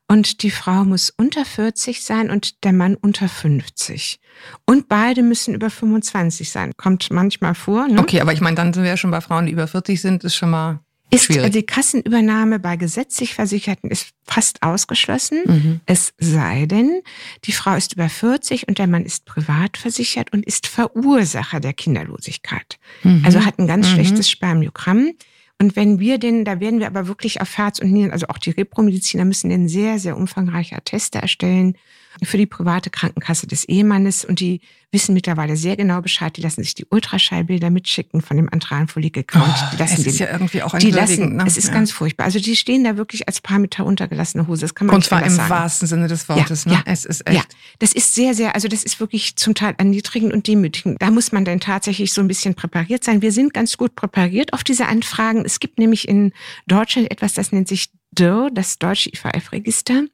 Und die Frau muss unter 40 sein und der Mann unter 50. Und beide müssen über 25 sein. Kommt manchmal vor. Ne? Okay, aber ich meine, dann sind wir ja schon bei Frauen, die über 40 sind, ist schon mal Ist schwierig. die Kassenübernahme bei gesetzlich Versicherten ist fast ausgeschlossen. Mhm. Es sei denn, die Frau ist über 40 und der Mann ist privat versichert und ist Verursacher der Kinderlosigkeit. Mhm. Also hat ein ganz Mhm. schlechtes Spermiogramm. Und wenn wir denn, da werden wir aber wirklich auf Herz und Nieren, also auch die Repromediziner müssen denn sehr, sehr umfangreiche Atteste erstellen für die private Krankenkasse des Ehemannes und die wissen mittlerweile sehr genau Bescheid. Die lassen sich die Ultraschallbilder mitschicken von dem antralen Follikelcount. Oh, die lassen es ist den, ja irgendwie auch die lassen, ne? es ist Ja. ganz furchtbar. Also die stehen da wirklich als paar Meter untergelassene Hose. Das kann man Und nicht zwar im sagen. wahrsten Sinne des Wortes. Ja, ne? ja, es ist echt. Ja, das ist sehr, sehr, also das ist wirklich zum Teil erniedrigend und demütigend. Da muss man dann tatsächlich so ein bisschen präpariert sein. Wir sind ganz gut präpariert auf diese Anfragen. Es gibt nämlich in Deutschland etwas, das nennt sich DIR, das Deutsche IVF-Register.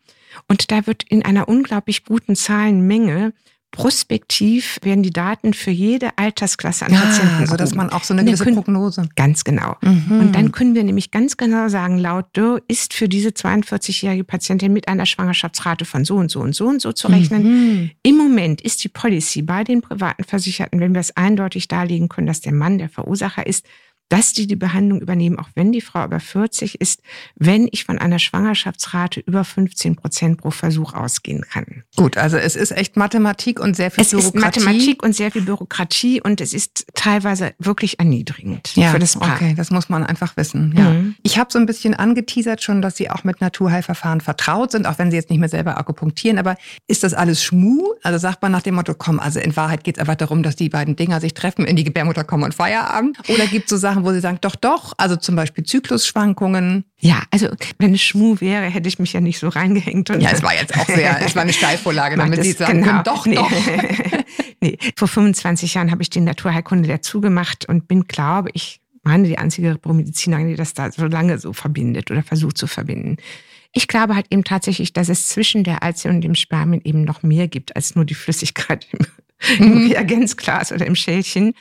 Und da wird in einer unglaublich guten Zahlenmenge prospektiv werden die Daten für jede Altersklasse an Patienten Ah, so dass man auch so eine gewisse können- Prognose. Ganz genau. Mhm. Und dann können wir nämlich ganz genau sagen, laut DIR ist für diese 42-jährige Patientin mit einer Schwangerschaftsrate von so und so und so und so zu rechnen. Mhm. Im Moment ist die Policy bei den privaten Versicherten, wenn wir es eindeutig darlegen können, dass der Mann der Verursacher ist, dass die die Behandlung übernehmen, auch wenn die Frau über 40 ist, wenn ich von einer Schwangerschaftsrate über 15 Prozent pro Versuch ausgehen kann. Gut, also es ist echt Mathematik und sehr viel Es ist Bürokratie. Mathematik und sehr viel Bürokratie und es ist teilweise wirklich erniedrigend ja, für das Paar. okay, das muss man einfach wissen. Ja. Mhm. Ich habe so ein bisschen angeteasert schon, dass Sie auch mit Naturheilverfahren vertraut sind, auch wenn Sie jetzt nicht mehr selber akupunktieren. Aber ist das alles Schmu? Also sagt man nach dem Motto, komm, also in Wahrheit geht es einfach darum, dass die beiden Dinger sich treffen, in die Gebärmutter kommen und Feierabend? Oder gibt es so Sachen, wo Sie sagen, doch, doch, also zum Beispiel Zyklusschwankungen? Ja, also wenn es Schmu wäre, hätte ich mich ja nicht so reingehängt. Und Ja, es war jetzt auch sehr, es war eine Steilvorlage, damit Sie sagen genau. können, doch, nee. doch. nee. Vor 25 Jahren habe ich die Naturheilkunde dazu gemacht und bin, glaube ich, meine die einzige Medizinerin, die das da so lange so verbindet oder versucht zu verbinden. Ich glaube halt eben tatsächlich, dass es zwischen der Eizelle und dem Spermien eben noch mehr gibt als nur die Flüssigkeit im, im Reagenzglas oder im Schälchen.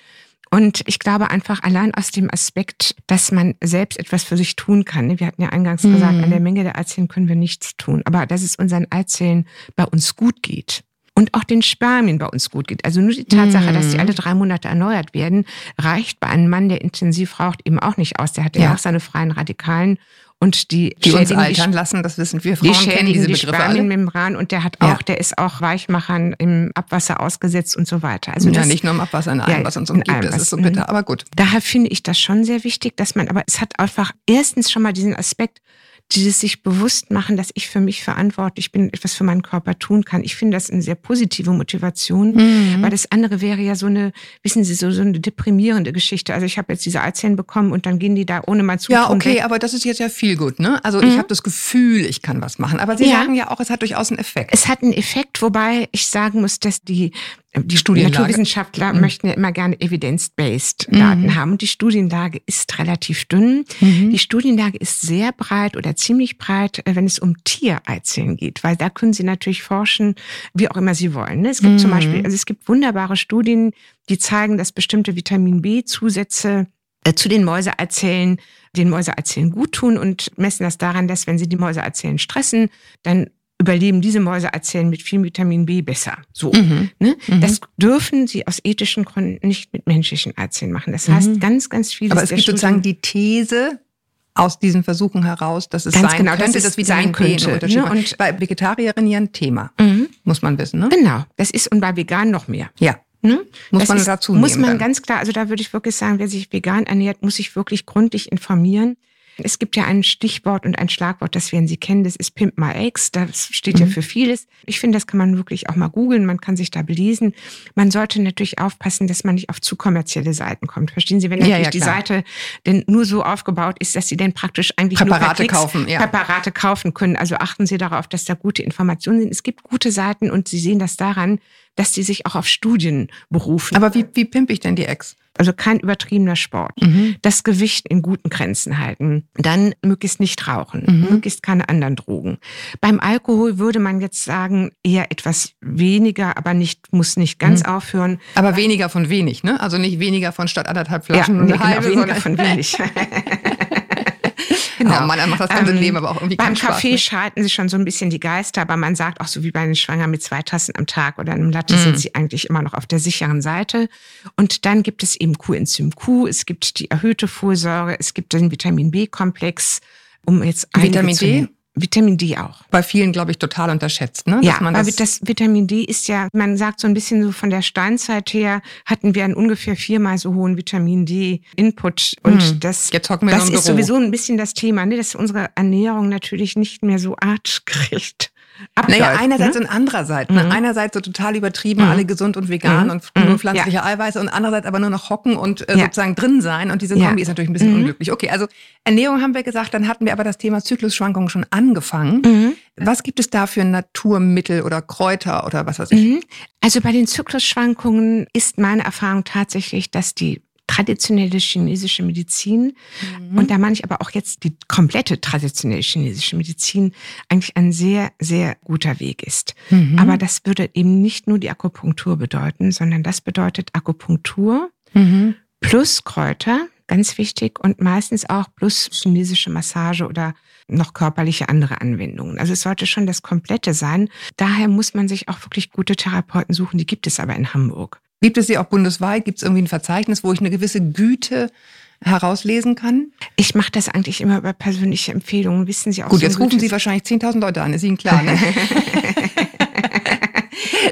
Und ich glaube einfach allein aus dem Aspekt, dass man selbst etwas für sich tun kann. ne? Wir hatten ja eingangs Mhm. gesagt, an der Menge der Eizellen können wir nichts tun. Aber dass es unseren Eizellen bei uns gut geht und auch den Spermien bei uns gut geht. Also nur die Tatsache, dass die Mhm. alle drei Monate erneuert werden, reicht bei einem Mann, der intensiv raucht, eben auch nicht aus. Der hat ja, Ja. auch seine freien Radikalen und die, Die uns altern lassen, das wissen wir. die Frauen kennen schädigen diese die Begriffe alle. Spermienmembran und der hat Ja. auch, der ist auch Weichmachern im Abwasser ausgesetzt und so weiter. Also ja, das, nicht nur im Abwasser, in allem, Ja, was uns umgibt. allem, Das ist so mhm. bitter, aber gut. Daher finde ich das schon sehr wichtig, dass man, aber es hat einfach erstens schon mal diesen Aspekt, dieses sich bewusst machen, dass ich für mich verantwortlich bin, etwas für meinen Körper tun kann. Ich finde das eine sehr positive Motivation, Mhm. weil das andere wäre ja so eine, wissen Sie, so, so eine deprimierende Geschichte. Also ich habe jetzt diese Eizellen bekommen und dann gehen die da ohne mein Zutun Ja, okay, weg. aber das ist jetzt ja viel gut, ne? Also ich Mhm. habe das Gefühl, ich kann was machen. Aber Sie Ja. sagen ja auch, es hat durchaus einen Effekt. Es hat einen Effekt, wobei ich sagen muss, dass die, die Studienlage. Naturwissenschaftler Mhm. möchten ja immer gerne evidence-based Mhm. Daten haben. Und die Studienlage ist relativ dünn. Mhm. Die Studienlage ist sehr breit oder ziemlich breit, äh, wenn es um Tiereizellen geht, weil da können Sie natürlich forschen, wie auch immer Sie wollen. ne? Es gibt zum Mhm. Beispiel, also es gibt wunderbare Studien, die zeigen, dass bestimmte Vitamin B-Zusätze äh, zu den Mäuseeizellen den Mäuseeizellen gut tun und messen das daran, dass wenn Sie die Mäuseeizellen stressen, dann überleben diese Mäuseeizellen mit viel Vitamin B besser. So. Mhm. Ne? Mhm. Das dürfen Sie aus ethischen Gründen nicht mit menschlichen Eizellen machen. Das heißt, Mhm. ganz, ganz viele Aber es gibt sozusagen die These aus diesen Versuchen heraus, dass es Ganz sein genau, dass könnte, es dass Vitamin sein B einen könnte, ne? Und- bei Vegetarierinnen ja ein Thema, Mhm. muss man wissen, ne? Genau, das ist und bei vegan noch mehr. Ja. Ne? Muss das man ist, dazu Muss nehmen man dann. ganz klar, also da würde ich wirklich sagen, wer sich vegan ernährt, muss sich wirklich gründlich informieren. Es gibt ja ein Stichwort und ein Schlagwort, das werden Sie kennen, das ist Pimp My Eggs. Das steht mhm. ja für vieles. Ich finde, das kann man wirklich auch mal googeln, man kann sich da belesen. Man sollte natürlich aufpassen, dass man nicht auf zu kommerzielle Seiten kommt. Verstehen Sie, wenn natürlich ja, ja, die Seite denn nur so aufgebaut ist, dass Sie denn praktisch eigentlich Präparate nur kaufen, ja. Präparate kaufen können. Also achten Sie darauf, dass da gute Informationen sind. Es gibt gute Seiten und Sie sehen das daran, dass die sich auch auf Studien berufen. Aber wie, wie pimpe ich denn die Eggs? Also kein übertriebener Sport. Mhm. Das Gewicht in guten Grenzen halten. Dann möglichst nicht rauchen. Mhm. Möglichst keine anderen Drogen. Beim Alkohol würde man jetzt sagen, eher etwas weniger, aber nicht, muss nicht ganz mhm. aufhören. Aber weniger von wenig, ne? Also nicht weniger von statt anderthalb Flaschen. Ja, nee, genau, halbe, weniger von wenig. Genau. Oh Mann, er macht das ganze ähm, Leben aber auch irgendwie Beim Kaffee schalten sich schon so ein bisschen die Geister, aber man sagt auch so wie bei den Schwanger mit zwei Tassen am Tag oder einem Latte mm. sind sie eigentlich immer noch auf der sicheren Seite. Und dann gibt es eben Coenzym Q, es gibt die erhöhte Folsäure, es gibt den Vitamin B-Komplex, um jetzt Vitamin D? Vitamin D auch. Bei vielen, glaube ich, total unterschätzt. Ne? ja, aber das, das Vitamin D ist ja, man sagt so ein bisschen so von der Steinzeit her, hatten wir einen ungefähr viermal so hohen Vitamin D-Input. Und hm. das, das ist sowieso ein bisschen das Thema, ne? dass unsere Ernährung natürlich nicht mehr so artgerecht abläuft. Naja, einerseits ne? und andererseits. Ne? Mhm. Einerseits so total übertrieben, mhm. alle gesund und vegan mhm. und nur mhm. pflanzliche ja. Eiweiße und andererseits aber nur noch hocken und äh, ja. sozusagen drin sein. Und diese Kombi ja. ist natürlich ein bisschen mhm. unglücklich. Okay, also Ernährung haben wir gesagt, dann hatten wir aber das Thema Zyklusschwankungen schon angefangen. Mhm. Was gibt es da für Naturmittel oder Kräuter oder was weiß ich? Also bei den Zyklusschwankungen ist meine Erfahrung tatsächlich, dass die traditionelle chinesische Medizin. Mhm. Und da meine ich aber auch jetzt die komplette traditionelle chinesische Medizin eigentlich ein sehr, sehr guter Weg ist. Mhm. Aber das würde eben nicht nur die Akupunktur bedeuten, sondern das bedeutet Akupunktur mhm. plus Kräuter, ganz wichtig, und meistens auch plus chinesische Massage oder noch körperliche andere Anwendungen. Also es sollte schon das Komplette sein. Daher muss man sich auch wirklich gute Therapeuten suchen. Die gibt es aber in Hamburg. Gibt es sie auch bundesweit? Gibt es irgendwie ein Verzeichnis, wo ich eine gewisse Güte herauslesen kann? Ich mache das eigentlich immer über persönliche Empfehlungen, wissen Sie auch. Gut, so jetzt rufen Sie wahrscheinlich 10.000 Leute an, ist Ihnen klar, ne?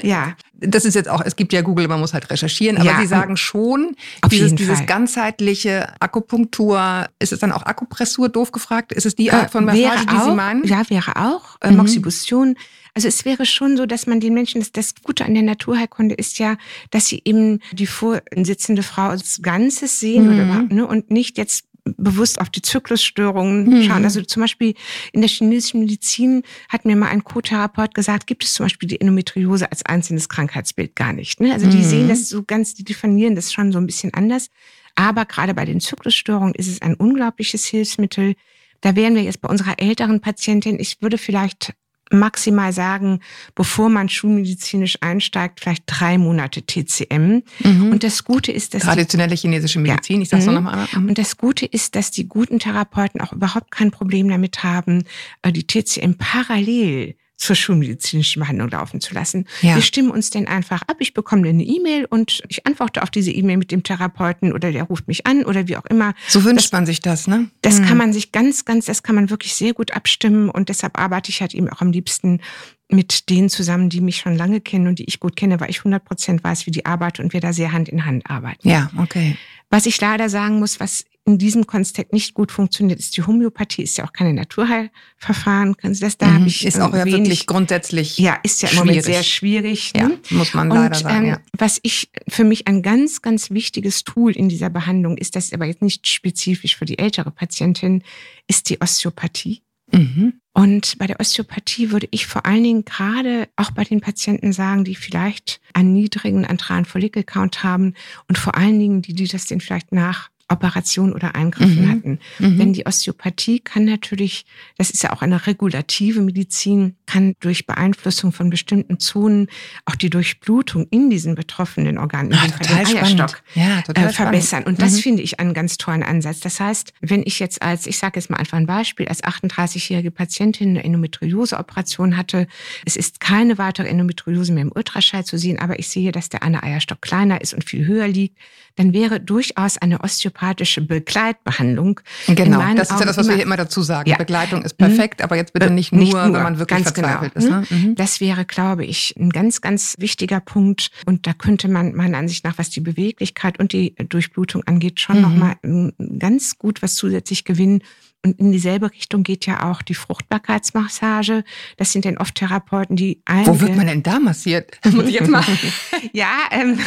ja. Das ist jetzt auch, es gibt ja Google, man muss halt recherchieren, aber ja, Sie sagen schon, dieses, dieses ganzheitliche Akupunktur, ist es dann auch Akupressur, doof gefragt? Ist es die Art von Massage, die Sie meinen? Ja, wäre auch. Äh, mhm. Moxibustion also es wäre schon so, dass man den Menschen, das, das Gute an der Naturheilkunde ist ja, dass sie eben die vorsitzende Frau als Ganzes sehen mhm. oder, ne, und nicht jetzt bewusst auf die Zyklusstörungen mhm. schauen. Also zum Beispiel in der chinesischen Medizin hat mir mal ein Co-Therapeut gesagt, gibt es zum Beispiel die Endometriose als einzelnes Krankheitsbild gar nicht. Ne? Also die mhm. sehen das so ganz, die definieren das schon so ein bisschen anders. Aber gerade bei den Zyklusstörungen ist es ein unglaubliches Hilfsmittel. Da wären wir jetzt bei unserer älteren Patientin. Ich würde vielleicht maximal sagen, bevor man schulmedizinisch einsteigt, vielleicht drei Monate TCM. Mhm. Und das Gute ist, dass traditionelle chinesische Medizin, ja. ich sag's mhm. noch nochmal. Mhm. Und das Gute ist, dass die guten Therapeuten auch überhaupt kein Problem damit haben, äh, die TCM parallel zur schulmedizinischen Behandlung laufen zu lassen. Ja. Wir stimmen uns denn einfach ab. Ich bekomme eine E-Mail und ich antworte auf diese E-Mail mit dem Therapeuten oder der ruft mich an oder wie auch immer. So wünscht das, man sich das, ne? Das mhm. kann man sich ganz, ganz, das kann man wirklich sehr gut abstimmen und deshalb arbeite ich halt eben auch am liebsten mit denen zusammen, die mich schon lange kennen und die ich gut kenne, weil ich 100 Prozent weiß, wie die arbeiten und wir da sehr Hand in Hand arbeiten. Ja, okay. Was ich leider sagen muss, was in diesem Kontext nicht gut funktioniert, ist die Homöopathie, ist ja auch keine Naturheilverfahren. Das da mhm. habe ich ist auch ja wenig, wirklich grundsätzlich ja ist ja im Moment sehr schwierig. Ne? Ja, muss man leider Und, sagen. Ähm, ja. Was ich für mich ein ganz ganz wichtiges Tool in dieser Behandlung ist, das ist aber jetzt nicht spezifisch für die ältere Patientin, ist die Osteopathie. Mhm. Und bei der Osteopathie würde ich vor allen Dingen gerade auch bei den Patienten sagen, die vielleicht einen niedrigen antralen Follikelcount haben und vor allen Dingen die, die das denn vielleicht nach Operation oder Eingriffen mhm. hatten. Mhm. Denn die Osteopathie kann natürlich, das ist ja auch eine regulative Medizin, kann durch Beeinflussung von bestimmten Zonen auch die Durchblutung in diesen betroffenen Organen, total den Eierstock, ja, total äh, verbessern. Und das mhm. finde ich einen ganz tollen Ansatz. Das heißt, wenn ich jetzt als, ich sage jetzt mal einfach ein Beispiel, als 38-jährige Patientin eine Endometriose-Operation hatte, es ist keine weitere Endometriose mehr im Ultraschall zu sehen, aber ich sehe, dass der eine Eierstock kleiner ist und viel höher liegt, dann wäre durchaus eine osteopathische Begleitbehandlung. Genau, das ist ja das, was wir hier immer dazu sagen. Ja. Begleitung ist perfekt, aber jetzt bitte äh, nicht nur, nicht nur wenn man wirklich ganz verzweifelt genau. ist. Ne? Mhm. Das wäre, glaube ich, ein ganz, ganz wichtiger Punkt. Und da könnte man meiner Ansicht nach, was die Beweglichkeit und die Durchblutung angeht, schon mhm. nochmal ganz gut was zusätzlich gewinnen. Und in dieselbe Richtung geht ja auch die Fruchtbarkeitsmassage. Das sind dann oft Therapeuten, die Wo wird man denn da massiert? Muss ich jetzt mal. ja, ähm,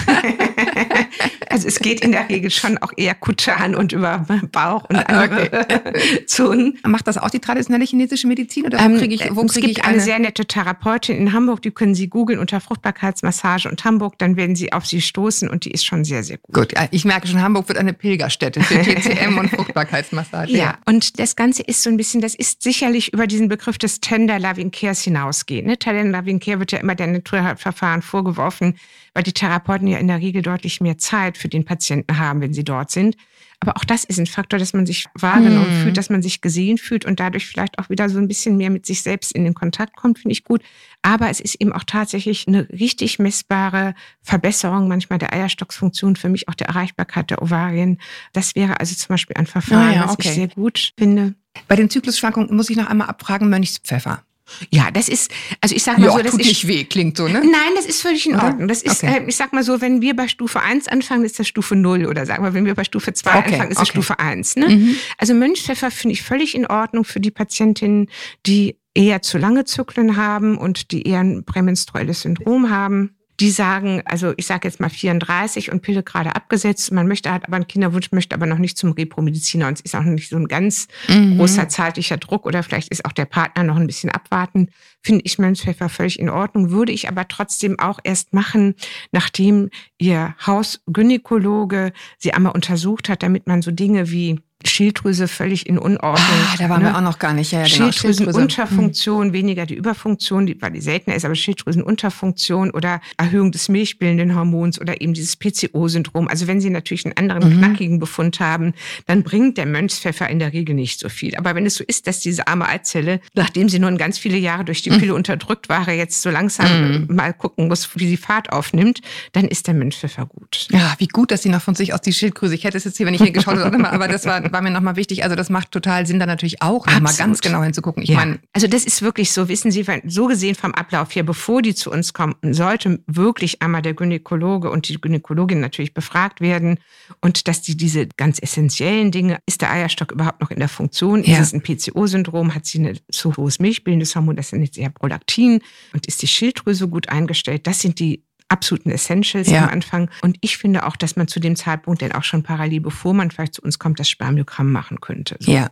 also es geht in der Regel schon auch eher kutan und über Bauch und andere okay. Zonen. Macht das auch die traditionelle chinesische Medizin oder ähm, kriege ich, wo es kriege gibt ich eine, eine sehr nette Therapeutin in Hamburg, die können Sie googeln unter Fruchtbarkeitsmassage und Hamburg, dann werden Sie auf sie stoßen und die ist schon sehr, sehr gut. Gut, ich merke schon, Hamburg wird eine Pilgerstätte für TCM und Fruchtbarkeitsmassage. Ja, und das Ganze ist so ein bisschen, das ist sicherlich über diesen Begriff des Tender Loving Cares hinausgehen. Ne? Tender Loving Care wird ja immer der Naturverfahren vorgeworfen, weil die Therapeuten ja in der Regel deutlich mehr Zeit für den Patienten haben, wenn sie dort sind. Aber auch das ist ein Faktor, dass man sich wahrgenommen hm. fühlt, dass man sich gesehen fühlt und dadurch vielleicht auch wieder so ein bisschen mehr mit sich selbst in den Kontakt kommt, finde ich gut. Aber es ist eben auch tatsächlich eine richtig messbare Verbesserung manchmal der Eierstocksfunktion, für mich auch der Erreichbarkeit der Ovarien. Das wäre also zum Beispiel ein Verfahren, ah ja, okay. was ich sehr gut finde. Bei den Zyklusschwankungen muss ich noch einmal abfragen, Mönchspfeffer. Ja, das ist, also ich sag mal ja, so, das tut ist nicht weh, klingt so, ne? Nein, das ist völlig in Ordnung. Das ist, okay. äh, ich sag mal so, wenn wir bei Stufe 1 anfangen, ist das Stufe 0 oder sagen wir, wenn wir bei Stufe 2 okay. anfangen, ist das okay. Stufe 1. Ne? Mhm. Also Mönchspfeffer finde ich völlig in Ordnung für die Patientinnen, die eher zu lange Zyklen haben und die eher ein prämenstruelles Syndrom haben die sagen, also ich sage jetzt mal 34 und Pille gerade abgesetzt, man möchte hat aber einen Kinderwunsch, möchte aber noch nicht zum Repromediziner und es ist auch noch nicht so ein ganz mhm. großer zeitlicher Druck oder vielleicht ist auch der Partner noch ein bisschen abwarten, finde ich Mönchspfeffer völlig in Ordnung, würde ich aber trotzdem auch erst machen, nachdem ihr Hausgynäkologe sie einmal untersucht hat, damit man so Dinge wie Schilddrüse völlig in Unordnung. Ah, da waren ne? wir auch noch gar nicht. Ja, ja, genau. Schilddrüsenunterfunktion, hm. weniger die Überfunktion, die, weil die seltener ist, aber Schilddrüsenunterfunktion oder Erhöhung des milchbildenden Hormons oder eben dieses PCO-Syndrom. Also wenn Sie natürlich einen anderen mhm. knackigen Befund haben, dann bringt der Mönchspfeffer in der Regel nicht so viel. Aber wenn es so ist, dass diese arme Eizelle, nachdem sie nun ganz viele Jahre durch die mhm. Pille mhm. unterdrückt war, jetzt so langsam mhm. mal gucken muss, wie sie Fahrt aufnimmt, dann ist der Mönchspfeffer gut. Ja, wie gut, dass sie noch von sich aus die Schilddrüse. Ich hätte es jetzt hier, wenn ich hier geschaut habe, aber das war war mir nochmal wichtig. Also das macht total Sinn, da natürlich auch nochmal ganz genau hinzugucken. Ich ja. meine, also das ist wirklich so, wissen Sie, so gesehen vom Ablauf her, bevor die zu uns kommen, sollte wirklich einmal der Gynäkologe und die Gynäkologin natürlich befragt werden und dass die diese ganz essentiellen Dinge, ist der Eierstock überhaupt noch in der Funktion? Ja. Ist es ein PCO-Syndrom? Hat sie ein zu hohes milchbildendes Hormon? Das sind jetzt eher Prolaktin und ist die Schilddrüse gut eingestellt? Das sind die absoluten Essentials ja. am Anfang. Und ich finde auch, dass man zu dem Zeitpunkt dann auch schon parallel, bevor man vielleicht zu uns kommt, das Spermiogramm machen könnte. So. Ja.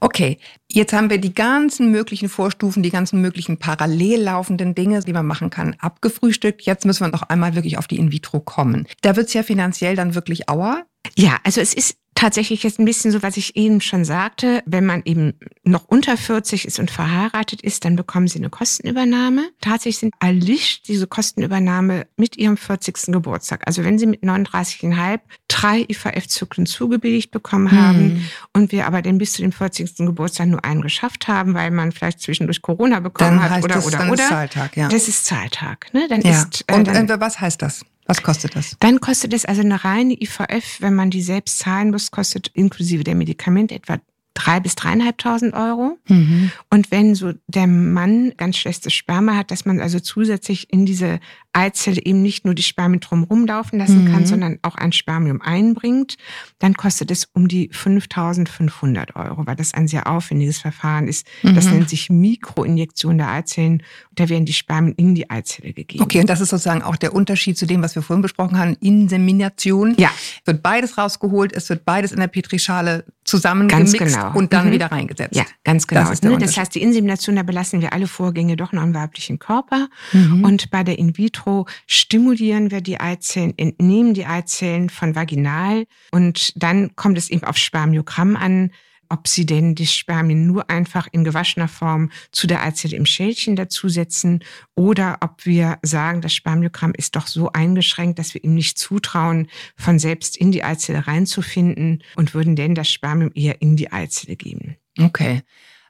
Okay, jetzt haben wir die ganzen möglichen Vorstufen, die ganzen möglichen parallel laufenden Dinge, die man machen kann, abgefrühstückt. Jetzt müssen wir noch einmal wirklich auf die In-vitro kommen. Da wird es ja finanziell dann wirklich auer. Ja, also es ist tatsächlich jetzt ein bisschen so, was ich eben schon sagte. Wenn man eben noch unter 40 ist und verheiratet ist, dann bekommen sie eine Kostenübernahme. Tatsächlich sind allicht diese Kostenübernahme mit ihrem 40. Geburtstag. Also wenn sie mit 39,5 drei IVF-Zyklen zugebilligt bekommen haben hm. und wir aber den bis zu dem 40. Geburtstag nur einen geschafft haben, weil man vielleicht zwischendurch Corona bekommen dann hat oder das, oder dann oder. Ist Zahltag, ja. Das ist Zahltag. Ne? Dann ja. ist, äh, und dann, was heißt das? Was kostet das? Dann kostet es also eine reine IVF, wenn man die selbst zahlen muss, kostet inklusive der Medikamente etwa drei bis dreieinhalbtausend Euro. Mhm. Und wenn so der Mann ganz schlechtes Sperma hat, dass man also zusätzlich in diese Eizelle eben nicht nur die Spermien drumherum laufen lassen mhm. kann, sondern auch ein Spermium einbringt, dann kostet es um die 5.500 Euro, weil das ein sehr aufwendiges Verfahren ist. Mhm. Das nennt sich Mikroinjektion der Eizellen. Und da werden die Spermien in die Eizelle gegeben. Okay, und das ist sozusagen auch der Unterschied zu dem, was wir vorhin besprochen haben, Insemination. Ja. Wird beides rausgeholt, es wird beides in der Petrischale zusammengemixt genau. und dann mhm. wieder reingesetzt. Ja, ganz genau. Das, ne? das, heißt, die Insemination, da belassen wir alle Vorgänge doch noch im weiblichen Körper. Mhm. Und bei der In-vitro stimulieren wir die Eizellen, entnehmen die Eizellen von vaginal und dann kommt es eben auf Spermiogramm an ob sie denn die Spermien nur einfach in gewaschener Form zu der Eizelle im Schälchen dazusetzen oder ob wir sagen, das Spermiogramm ist doch so eingeschränkt, dass wir ihm nicht zutrauen, von selbst in die Eizelle reinzufinden und würden denn das Spermium eher in die Eizelle geben. Okay.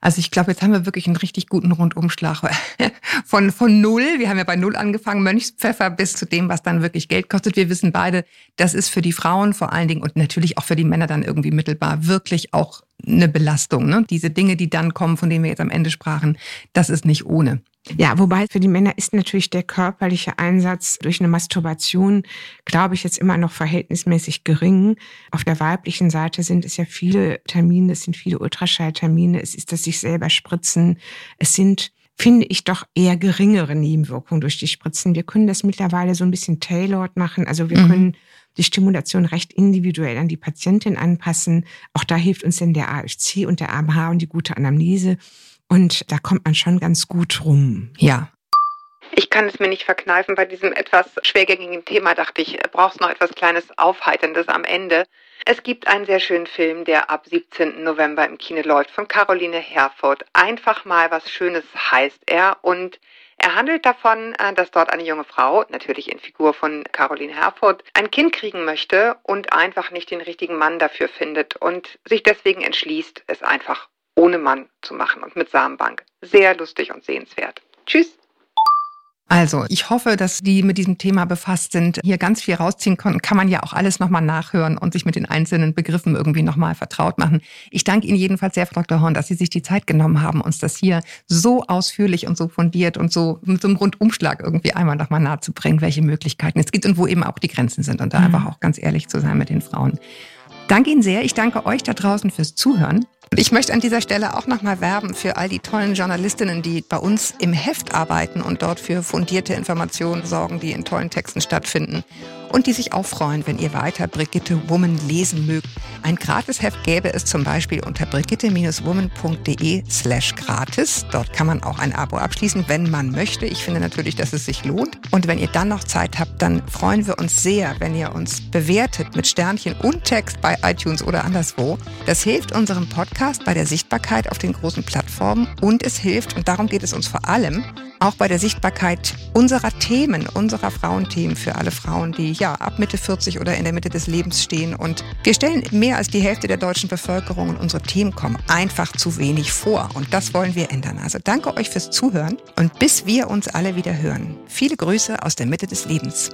Also ich glaube, jetzt haben wir wirklich einen richtig guten Rundumschlag von, von null. Wir haben ja bei null angefangen, Mönchspfeffer bis zu dem, was dann wirklich Geld kostet. Wir wissen beide, das ist für die Frauen vor allen Dingen und natürlich auch für die Männer dann irgendwie mittelbar wirklich auch eine Belastung. Ne? Diese Dinge, die dann kommen, von denen wir jetzt am Ende sprachen, das ist nicht ohne. Ja, wobei für die Männer ist natürlich der körperliche Einsatz durch eine Masturbation, glaube ich, jetzt immer noch verhältnismäßig gering. Auf der weiblichen Seite sind es ja viele Termine, es sind viele Ultraschalltermine, es ist das sich selber spritzen, es sind finde ich doch eher geringere Nebenwirkungen durch die Spritzen. Wir können das mittlerweile so ein bisschen tailored machen. Also wir mhm. können die Stimulation recht individuell an die Patientin anpassen. Auch da hilft uns denn der AFC und der AMH und die gute Anamnese. Und da kommt man schon ganz gut rum. Ja. Ich kann es mir nicht verkneifen. Bei diesem etwas schwergängigen Thema dachte ich, brauchst noch etwas kleines Aufheiterndes am Ende. Es gibt einen sehr schönen Film, der ab 17. November im Kino läuft, von Caroline Herford. Einfach mal was Schönes heißt er und er handelt davon, äh, dass dort eine junge Frau, natürlich in Figur von Caroline Herford, ein Kind kriegen möchte und einfach nicht den richtigen Mann dafür findet und sich deswegen entschließt, es einfach ohne Mann zu machen und mit Samenbank. Sehr lustig und sehenswert. Tschüss. Also, ich hoffe, dass die mit diesem Thema befasst sind, hier ganz viel rausziehen konnten. Kann man ja auch alles nochmal nachhören und sich mit den einzelnen Begriffen irgendwie nochmal vertraut machen. Ich danke Ihnen jedenfalls sehr, Frau Dr. Horn, dass Sie sich die Zeit genommen haben, uns das hier so ausführlich und so fundiert und so mit so einem Rundumschlag irgendwie einmal nochmal nahezubringen, welche Möglichkeiten es gibt und wo eben auch die Grenzen sind und da mhm. einfach auch ganz ehrlich zu sein mit den Frauen. Danke Ihnen sehr. Ich danke euch da draußen fürs Zuhören. Und ich möchte an dieser Stelle auch nochmal werben für all die tollen Journalistinnen, die bei uns im Heft arbeiten und dort für fundierte Informationen sorgen, die in tollen Texten stattfinden und die sich auch freuen, wenn ihr weiter Brigitte Woman lesen mögt. Ein Gratisheft gäbe es zum Beispiel unter brigitte-woman.de slash gratis. Dort kann man auch ein Abo abschließen, wenn man möchte. Ich finde natürlich, dass es sich lohnt. Und wenn ihr dann noch Zeit habt, dann freuen wir uns sehr, wenn ihr uns bewertet mit Sternchen und Text bei iTunes oder anderswo. Das hilft unserem Podcast bei der Sichtbarkeit auf den großen Plattformen und es hilft, und darum geht es uns vor allem, auch bei der Sichtbarkeit unserer Themen, unserer Frauenthemen für alle Frauen, die ja ab Mitte 40 oder in der Mitte des Lebens stehen. Und wir stellen mehr als die Hälfte der deutschen Bevölkerung und unsere Themen kommen einfach zu wenig vor. Und das wollen wir ändern. Also danke euch fürs Zuhören und bis wir uns alle wieder hören. Viele Grüße aus der Mitte des Lebens.